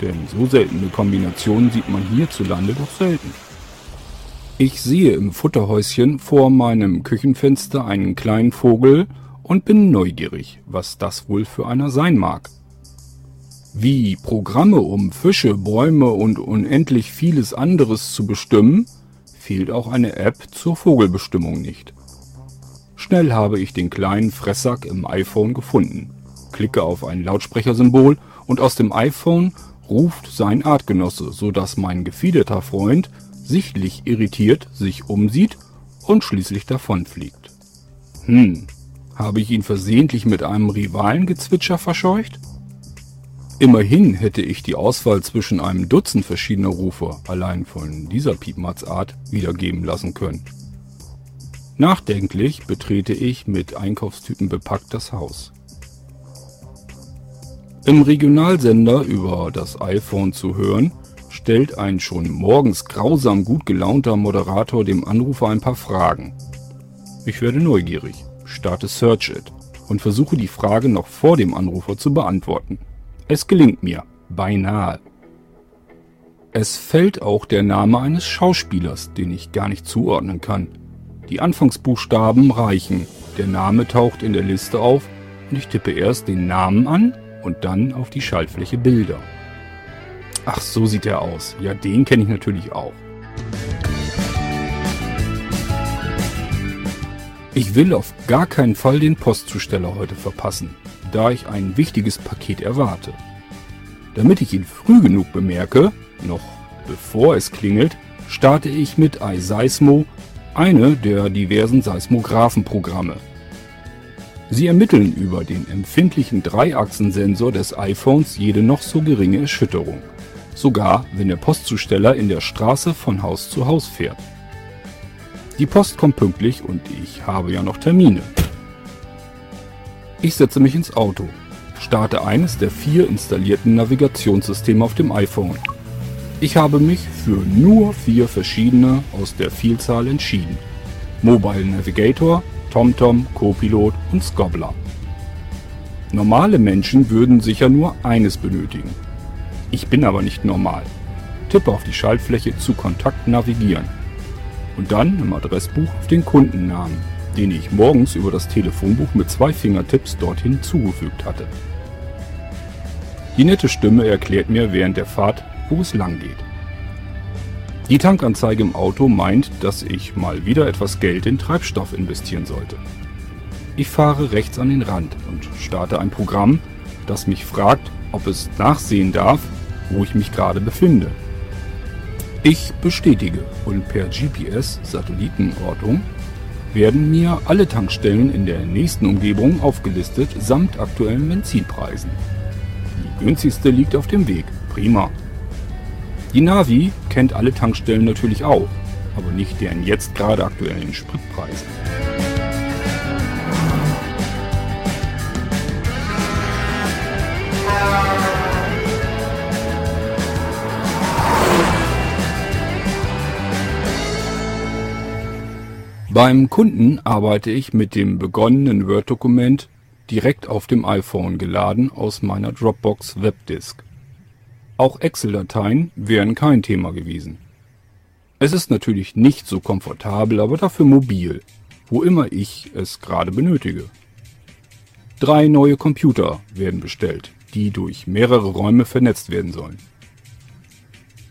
Denn so seltene Kombinationen sieht man hierzulande doch selten. Ich sehe im Futterhäuschen vor meinem Küchenfenster einen kleinen Vogel und bin neugierig, was das wohl für einer sein mag. Wie Programme, um Fische, Bäume und unendlich vieles anderes zu bestimmen, fehlt auch eine App zur Vogelbestimmung nicht. Schnell habe ich den kleinen Fresssack im iPhone gefunden, klicke auf ein Lautsprechersymbol und aus dem iPhone ruft sein Artgenosse, so dass mein gefiederter Freund sichtlich irritiert sich umsieht und schließlich davonfliegt. Hm, habe ich ihn versehentlich mit einem Rivalengezwitscher verscheucht? Immerhin hätte ich die Auswahl zwischen einem Dutzend verschiedener Rufe allein von dieser Piepmatzart wiedergeben lassen können. Nachdenklich betrete ich mit Einkaufstüten bepackt das Haus. Im Regionalsender über das iPhone zu hören, stellt ein schon morgens grausam gut gelaunter Moderator dem Anrufer ein paar Fragen. Ich werde neugierig, starte Search It und versuche die Frage noch vor dem Anrufer zu beantworten. Es gelingt mir, beinahe. Es fällt auch der Name eines Schauspielers, den ich gar nicht zuordnen kann. Die Anfangsbuchstaben reichen, der Name taucht in der Liste auf und ich tippe erst den Namen an und dann auf die Schaltfläche Bilder. Ach, so sieht er aus. Ja, den kenne ich natürlich auch. Ich will auf gar keinen Fall den Postzusteller heute verpassen, da ich ein wichtiges Paket erwarte. Damit ich ihn früh genug bemerke, noch bevor es klingelt, starte ich mit iSeismo, eine der diversen Seismographenprogramme. Sie ermitteln über den empfindlichen Dreiachsensensor des iPhones jede noch so geringe Erschütterung, sogar wenn der Postzusteller in der Straße von Haus zu Haus fährt. Die Post kommt pünktlich und ich habe ja noch Termine. Ich setze mich ins Auto, starte eines der vier installierten Navigationssysteme auf dem iPhone. Ich habe mich für nur vier verschiedene aus der Vielzahl entschieden. Mobile Navigator, TomTom, Copilot und Scobbler. Normale Menschen würden sicher nur eines benötigen. Ich bin aber nicht normal. Tippe auf die Schaltfläche zu Kontakt navigieren. Und dann im Adressbuch auf den Kundennamen, den ich morgens über das Telefonbuch mit zwei Fingertipps dorthin zugefügt hatte. Die nette Stimme erklärt mir während der Fahrt, wo es lang geht. Die Tankanzeige im Auto meint, dass ich mal wieder etwas Geld in Treibstoff investieren sollte. Ich fahre rechts an den Rand und starte ein Programm, das mich fragt, ob es nachsehen darf, wo ich mich gerade befinde. Ich bestätige und per GPS-Satellitenortung werden mir alle Tankstellen in der nächsten Umgebung aufgelistet samt aktuellen Benzinpreisen. Die günstigste liegt auf dem Weg. Prima. Die Navi kennt alle Tankstellen natürlich auch, aber nicht deren jetzt gerade aktuellen Spritpreise. Beim Kunden arbeite ich mit dem begonnenen Word-Dokument direkt auf dem iPhone geladen aus meiner Dropbox Webdisk. Auch Excel-Dateien wären kein Thema gewesen. Es ist natürlich nicht so komfortabel, aber dafür mobil, wo immer ich es gerade benötige. Drei neue Computer werden bestellt, die durch mehrere Räume vernetzt werden sollen.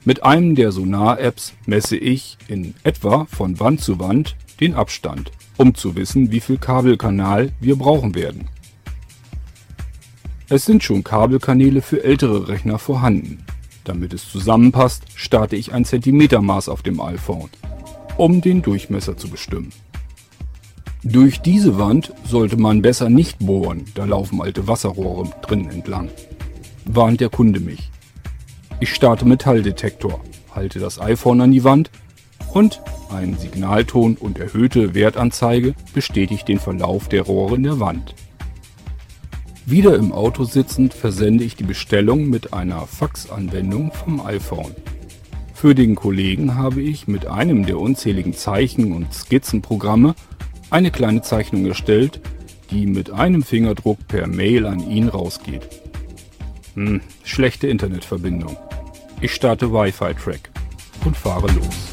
Mit einem der Sonar-Apps messe ich in etwa von Wand zu Wand den Abstand, um zu wissen, wie viel Kabelkanal wir brauchen werden. Es sind schon Kabelkanäle für ältere Rechner vorhanden. Damit es zusammenpasst, starte ich ein Zentimetermaß auf dem iPhone, um den Durchmesser zu bestimmen. Durch diese Wand sollte man besser nicht bohren, da laufen alte Wasserrohre drin entlang. Warnt der Kunde mich. Ich starte Metalldetektor, halte das iPhone an die Wand und ein Signalton und erhöhte Wertanzeige bestätigt den Verlauf der Rohre in der Wand. Wieder im Auto sitzend versende ich die Bestellung mit einer Faxanwendung vom iPhone. Für den Kollegen habe ich mit einem der unzähligen Zeichen- und Skizzenprogramme eine kleine Zeichnung erstellt, die mit einem Fingerdruck per Mail an ihn rausgeht. Hm, schlechte Internetverbindung. Ich starte Wi-Fi-Track und fahre los.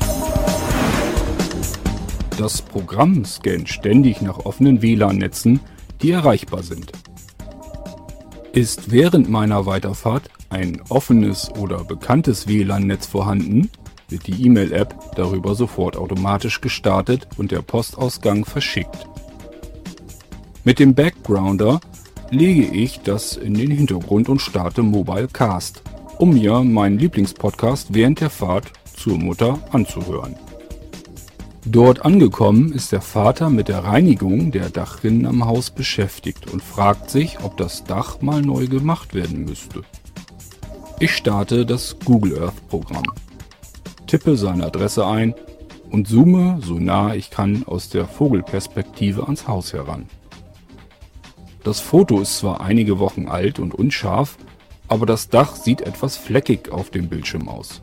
Das Programm scannt ständig nach offenen WLAN-Netzen, die erreichbar sind. Ist während meiner Weiterfahrt ein offenes oder bekanntes WLAN-Netz vorhanden, wird die E-Mail-App darüber sofort automatisch gestartet und der Postausgang verschickt. Mit dem Backgrounder lege ich das in den Hintergrund und starte Mobile Cast, um mir meinen Lieblingspodcast während der Fahrt zur Mutter anzuhören. Dort angekommen ist der Vater mit der Reinigung der Dachrinnen am Haus beschäftigt und fragt sich, ob das Dach mal neu gemacht werden müsste. Ich starte das Google Earth Programm, tippe seine Adresse ein und zoome so nah ich kann aus der Vogelperspektive ans Haus heran. Das Foto ist zwar einige Wochen alt und unscharf, aber das Dach sieht etwas fleckig auf dem Bildschirm aus.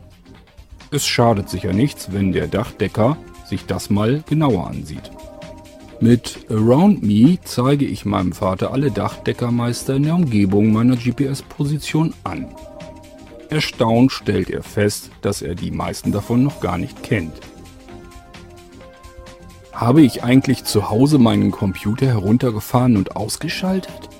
Es schadet sicher nichts, wenn der Dachdecker sich das mal genauer ansieht. Mit Around Me zeige ich meinem Vater alle Dachdeckermeister in der Umgebung meiner GPS-Position an. Erstaunt stellt er fest, dass er die meisten davon noch gar nicht kennt. Habe ich eigentlich zu Hause meinen Computer heruntergefahren und ausgeschaltet?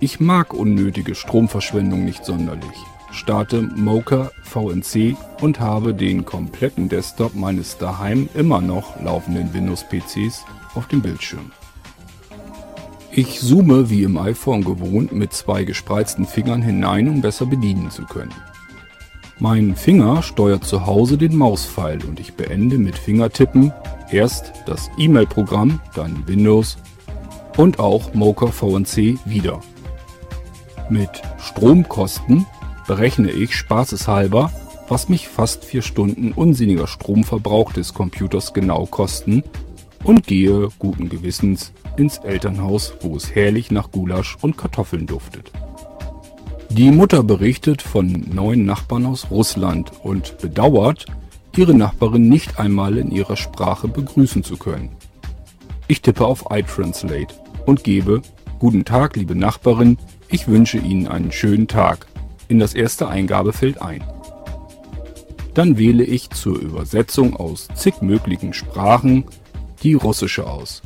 Ich mag unnötige Stromverschwendung nicht sonderlich starte Mocha VNC und habe den kompletten Desktop meines daheim immer noch laufenden Windows-PCs auf dem Bildschirm. Ich zoome wie im iPhone gewohnt mit zwei gespreizten Fingern hinein, um besser bedienen zu können. Mein Finger steuert zu Hause den Mauspfeil und ich beende mit Fingertippen erst das E-Mail-Programm, dann Windows und auch Mocha VNC wieder. Mit Stromkosten berechne ich spaßeshalber, was mich fast vier Stunden unsinniger Stromverbrauch des Computers genau kosten und gehe guten Gewissens ins Elternhaus, wo es herrlich nach Gulasch und Kartoffeln duftet. Die Mutter berichtet von neuen Nachbarn aus Russland und bedauert, ihre Nachbarin nicht einmal in ihrer Sprache begrüßen zu können. Ich tippe auf iTranslate und gebe Guten Tag, liebe Nachbarin, ich wünsche Ihnen einen schönen Tag in das erste Eingabefeld ein. Dann wähle ich zur Übersetzung aus zig möglichen Sprachen die russische aus.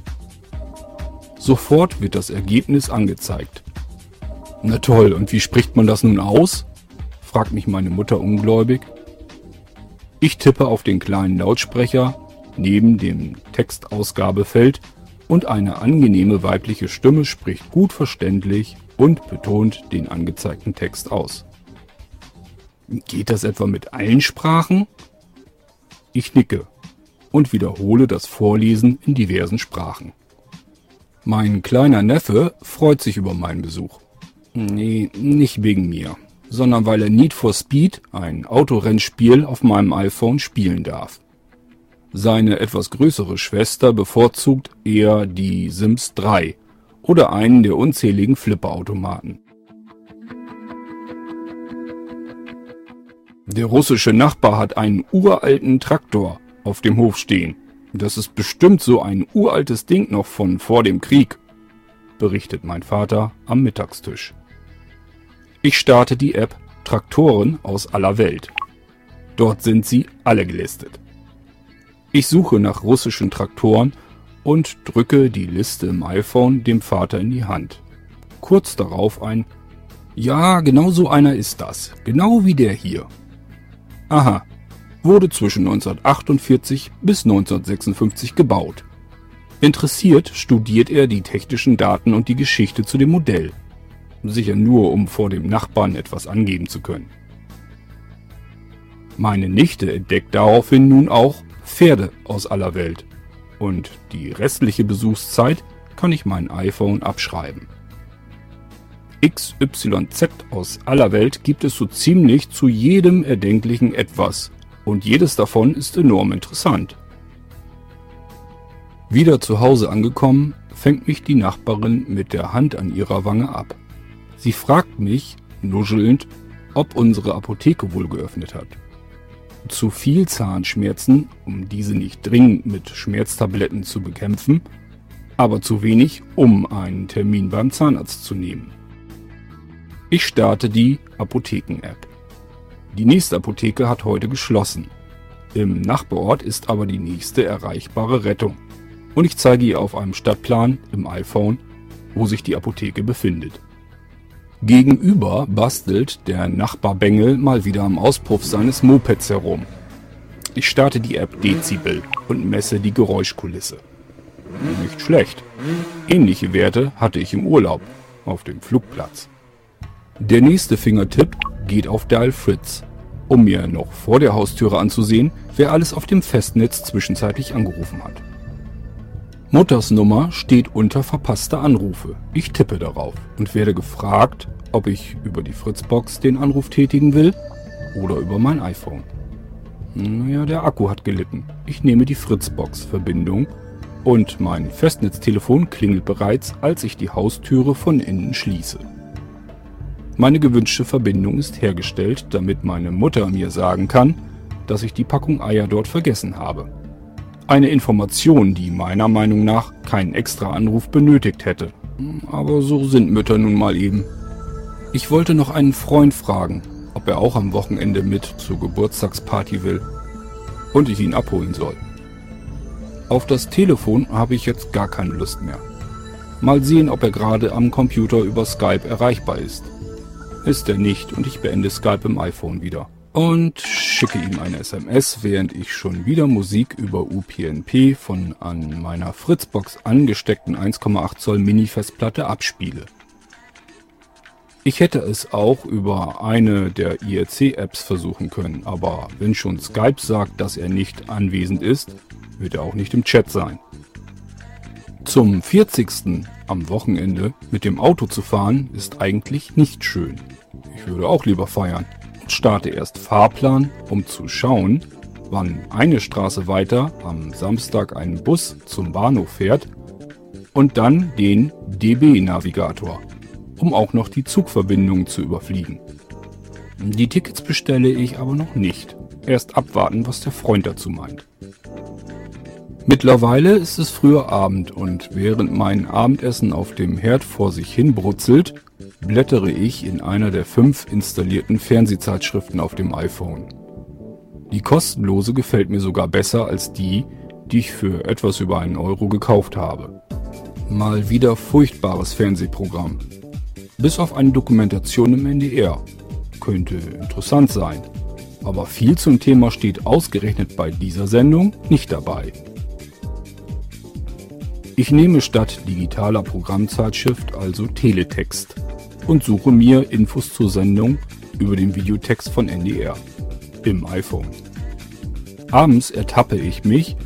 Sofort wird das Ergebnis angezeigt. Na toll, und wie spricht man das nun aus? fragt mich meine Mutter ungläubig. Ich tippe auf den kleinen Lautsprecher neben dem Textausgabefeld und eine angenehme weibliche Stimme spricht gut verständlich und betont den angezeigten Text aus. Geht das etwa mit allen Sprachen? Ich nicke und wiederhole das Vorlesen in diversen Sprachen. Mein kleiner Neffe freut sich über meinen Besuch. Nee, nicht wegen mir, sondern weil er Need for Speed, ein Autorennspiel, auf meinem iPhone spielen darf. Seine etwas größere Schwester bevorzugt eher die Sims 3 oder einen der unzähligen Flipperautomaten. Der russische Nachbar hat einen uralten Traktor auf dem Hof stehen. Das ist bestimmt so ein uraltes Ding noch von vor dem Krieg, berichtet mein Vater am Mittagstisch. Ich starte die App Traktoren aus aller Welt. Dort sind sie alle gelistet. Ich suche nach russischen Traktoren und drücke die Liste im iPhone dem Vater in die Hand. Kurz darauf ein Ja, genau so einer ist das. Genau wie der hier. Aha, wurde zwischen 1948 bis 1956 gebaut. Interessiert studiert er die technischen Daten und die Geschichte zu dem Modell. Sicher nur, um vor dem Nachbarn etwas angeben zu können. Meine Nichte entdeckt daraufhin nun auch Pferde aus aller Welt. Und die restliche Besuchszeit kann ich mein iPhone abschreiben. XYZ aus aller Welt gibt es so ziemlich zu jedem erdenklichen etwas und jedes davon ist enorm interessant. Wieder zu Hause angekommen, fängt mich die Nachbarin mit der Hand an ihrer Wange ab. Sie fragt mich, nuschelnd, ob unsere Apotheke wohl geöffnet hat. Zu viel Zahnschmerzen, um diese nicht dringend mit Schmerztabletten zu bekämpfen, aber zu wenig, um einen Termin beim Zahnarzt zu nehmen. Ich starte die Apotheken-App. Die nächste Apotheke hat heute geschlossen. Im Nachbarort ist aber die nächste erreichbare Rettung. Und ich zeige ihr auf einem Stadtplan im iPhone, wo sich die Apotheke befindet. Gegenüber bastelt der Nachbarbengel mal wieder am Auspuff seines Mopeds herum. Ich starte die App Dezibel und messe die Geräuschkulisse. Nicht schlecht. Ähnliche Werte hatte ich im Urlaub auf dem Flugplatz. Der nächste Fingertipp geht auf Dial Fritz, um mir noch vor der Haustüre anzusehen, wer alles auf dem Festnetz zwischenzeitlich angerufen hat. Mutters Nummer steht unter verpasste Anrufe. Ich tippe darauf und werde gefragt, ob ich über die Fritzbox den Anruf tätigen will oder über mein iPhone. Naja, der Akku hat gelitten. Ich nehme die Fritzbox-Verbindung und mein Festnetztelefon klingelt bereits, als ich die Haustüre von innen schließe. Meine gewünschte Verbindung ist hergestellt, damit meine Mutter mir sagen kann, dass ich die Packung Eier dort vergessen habe. Eine Information, die meiner Meinung nach keinen extra Anruf benötigt hätte. Aber so sind Mütter nun mal eben. Ich wollte noch einen Freund fragen, ob er auch am Wochenende mit zur Geburtstagsparty will und ich ihn abholen soll. Auf das Telefon habe ich jetzt gar keine Lust mehr. Mal sehen, ob er gerade am Computer über Skype erreichbar ist. Ist er nicht und ich beende Skype im iPhone wieder. Und schicke ihm eine SMS, während ich schon wieder Musik über UPnP von an meiner Fritzbox angesteckten 1,8 Zoll Mini-Festplatte abspiele. Ich hätte es auch über eine der IRC-Apps versuchen können, aber wenn schon Skype sagt, dass er nicht anwesend ist, wird er auch nicht im Chat sein. Zum 40. am Wochenende mit dem Auto zu fahren, ist eigentlich nicht schön. Ich würde auch lieber feiern. Ich starte erst Fahrplan, um zu schauen, wann eine Straße weiter am Samstag ein Bus zum Bahnhof fährt und dann den DB-Navigator um auch noch die Zugverbindung zu überfliegen. Die Tickets bestelle ich aber noch nicht. Erst abwarten, was der Freund dazu meint. Mittlerweile ist es früher Abend und während mein Abendessen auf dem Herd vor sich hin brutzelt, blättere ich in einer der fünf installierten Fernsehzeitschriften auf dem iPhone. Die kostenlose gefällt mir sogar besser als die, die ich für etwas über einen Euro gekauft habe. Mal wieder furchtbares Fernsehprogramm. Bis auf eine Dokumentation im NDR. Könnte interessant sein. Aber viel zum Thema steht ausgerechnet bei dieser Sendung nicht dabei. Ich nehme statt digitaler Programmzeitschrift also Teletext und suche mir Infos zur Sendung über den Videotext von NDR im iPhone. Abends ertappe ich mich,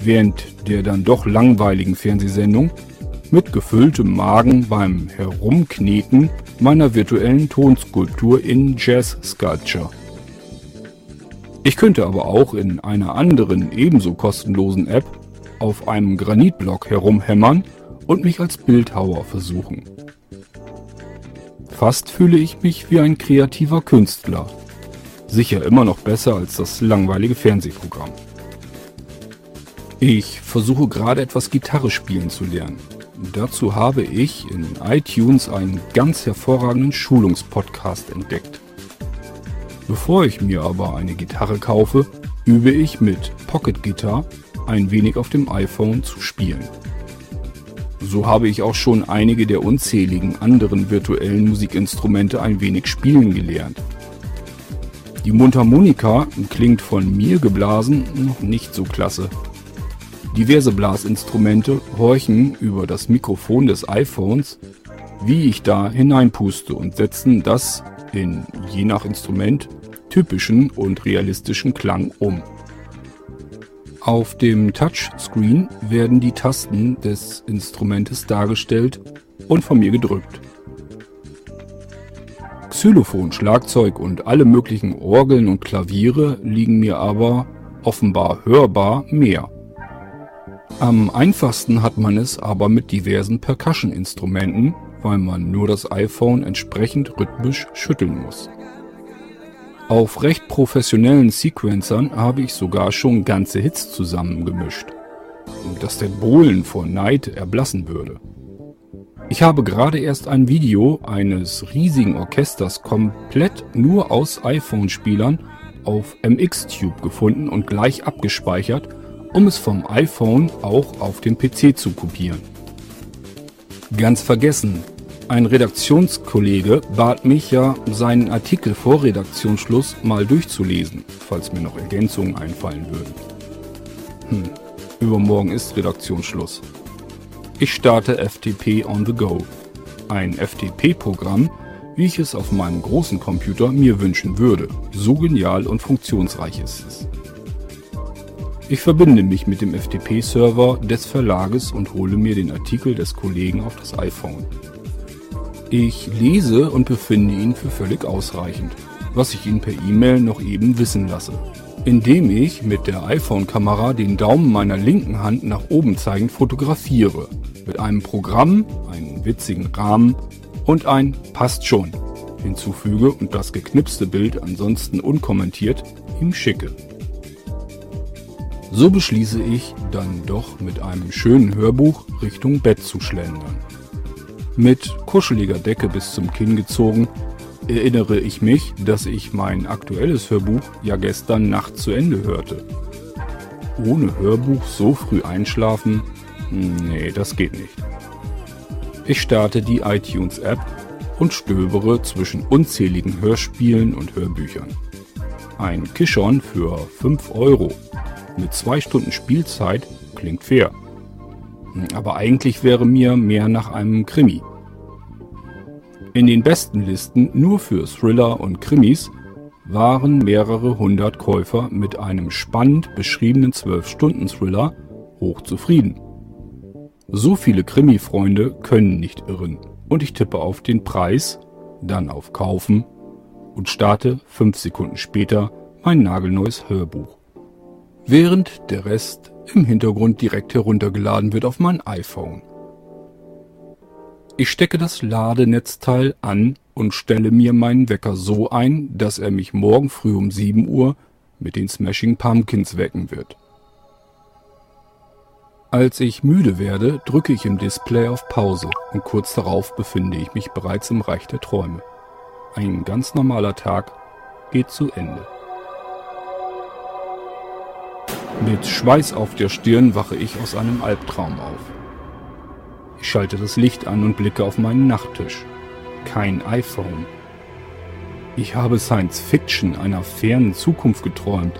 während der dann doch langweiligen Fernsehsendung, mit gefülltem Magen beim Herumkneten meiner virtuellen Tonskulptur in Jazz Sculpture. Ich könnte aber auch in einer anderen ebenso kostenlosen App auf einem Granitblock herumhämmern und mich als Bildhauer versuchen. Fast fühle ich mich wie ein kreativer Künstler. Sicher immer noch besser als das langweilige Fernsehprogramm. Ich versuche gerade etwas Gitarre spielen zu lernen. Dazu habe ich in iTunes einen ganz hervorragenden Schulungspodcast entdeckt. Bevor ich mir aber eine Gitarre kaufe, übe ich mit Pocket Guitar ein wenig auf dem iPhone zu spielen. So habe ich auch schon einige der unzähligen anderen virtuellen Musikinstrumente ein wenig spielen gelernt. Die Mundharmonika klingt von mir geblasen noch nicht so klasse. Diverse Blasinstrumente horchen über das Mikrofon des iPhones, wie ich da hineinpuste und setzen das in je nach Instrument typischen und realistischen Klang um. Auf dem Touchscreen werden die Tasten des Instrumentes dargestellt und von mir gedrückt. Xylophon, Schlagzeug und alle möglichen Orgeln und Klaviere liegen mir aber offenbar hörbar mehr. Am einfachsten hat man es aber mit diversen Percussion-Instrumenten, weil man nur das iPhone entsprechend rhythmisch schütteln muss. Auf recht professionellen Sequencern habe ich sogar schon ganze Hits zusammengemischt, dass der Bohlen vor Neid erblassen würde. Ich habe gerade erst ein Video eines riesigen Orchesters komplett nur aus iPhone-Spielern auf MXTube gefunden und gleich abgespeichert um es vom iPhone auch auf den PC zu kopieren. Ganz vergessen, ein Redaktionskollege bat mich ja, seinen Artikel vor Redaktionsschluss mal durchzulesen, falls mir noch Ergänzungen einfallen würden. Hm, übermorgen ist Redaktionsschluss. Ich starte FTP on the go. Ein FTP-Programm, wie ich es auf meinem großen Computer mir wünschen würde. So genial und funktionsreich ist es. Ich verbinde mich mit dem FTP-Server des Verlages und hole mir den Artikel des Kollegen auf das iPhone. Ich lese und befinde ihn für völlig ausreichend, was ich ihn per E-Mail noch eben wissen lasse. Indem ich mit der iPhone-Kamera den Daumen meiner linken Hand nach oben zeigend fotografiere. Mit einem Programm, einen witzigen Rahmen und ein Passt schon hinzufüge und das geknipste Bild ansonsten unkommentiert ihm schicke. So beschließe ich dann doch mit einem schönen Hörbuch Richtung Bett zu schlendern. Mit kuscheliger Decke bis zum Kinn gezogen, erinnere ich mich, dass ich mein aktuelles Hörbuch ja gestern Nacht zu Ende hörte. Ohne Hörbuch so früh einschlafen? Nee, das geht nicht. Ich starte die iTunes-App und stöbere zwischen unzähligen Hörspielen und Hörbüchern. Ein Kishon für 5 Euro mit 2 Stunden Spielzeit klingt fair. Aber eigentlich wäre mir mehr nach einem Krimi. In den besten Listen nur für Thriller und Krimis waren mehrere hundert Käufer mit einem spannend beschriebenen 12-Stunden-Thriller hochzufrieden. So viele Krimi-Freunde können nicht irren und ich tippe auf den Preis, dann auf Kaufen und starte 5 Sekunden später mein nagelneues Hörbuch. Während der Rest im Hintergrund direkt heruntergeladen wird auf mein iPhone. Ich stecke das Ladenetzteil an und stelle mir meinen Wecker so ein, dass er mich morgen früh um 7 Uhr mit den Smashing Pumpkins wecken wird. Als ich müde werde, drücke ich im Display auf Pause und kurz darauf befinde ich mich bereits im Reich der Träume. Ein ganz normaler Tag geht zu Ende. Mit Schweiß auf der Stirn wache ich aus einem Albtraum auf. Ich schalte das Licht an und blicke auf meinen Nachttisch. Kein iPhone. Ich habe Science Fiction einer fernen Zukunft geträumt.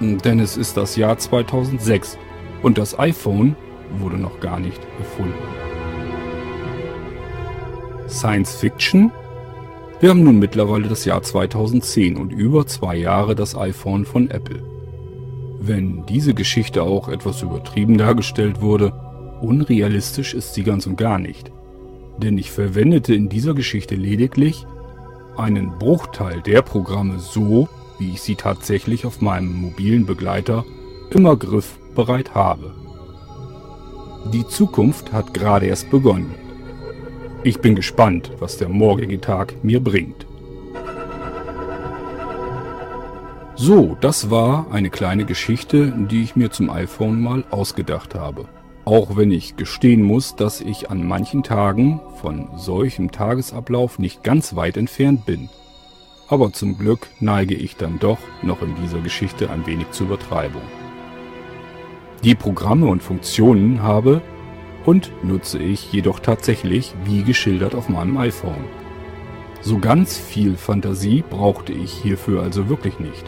Denn es ist das Jahr 2006 und das iPhone wurde noch gar nicht erfunden. Science Fiction? Wir haben nun mittlerweile das Jahr 2010 und über zwei Jahre das iPhone von Apple. Wenn diese Geschichte auch etwas übertrieben dargestellt wurde, unrealistisch ist sie ganz und gar nicht. Denn ich verwendete in dieser Geschichte lediglich einen Bruchteil der Programme so, wie ich sie tatsächlich auf meinem mobilen Begleiter immer griffbereit habe. Die Zukunft hat gerade erst begonnen. Ich bin gespannt, was der morgige Tag mir bringt. So, das war eine kleine Geschichte, die ich mir zum iPhone mal ausgedacht habe. Auch wenn ich gestehen muss, dass ich an manchen Tagen von solchem Tagesablauf nicht ganz weit entfernt bin. Aber zum Glück neige ich dann doch noch in dieser Geschichte ein wenig zur Übertreibung. Die Programme und Funktionen habe und nutze ich jedoch tatsächlich wie geschildert auf meinem iPhone. So ganz viel Fantasie brauchte ich hierfür also wirklich nicht.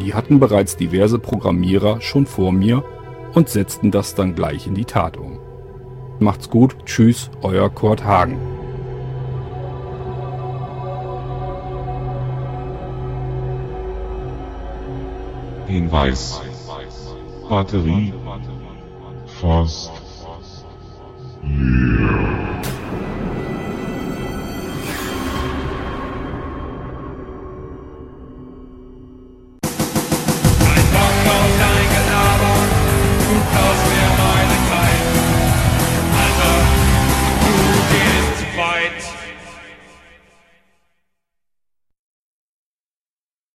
Die hatten bereits diverse Programmierer schon vor mir und setzten das dann gleich in die Tat um. Macht's gut, tschüss, euer Kurt Hagen. Hinweis. Batterie. Fast. Yeah.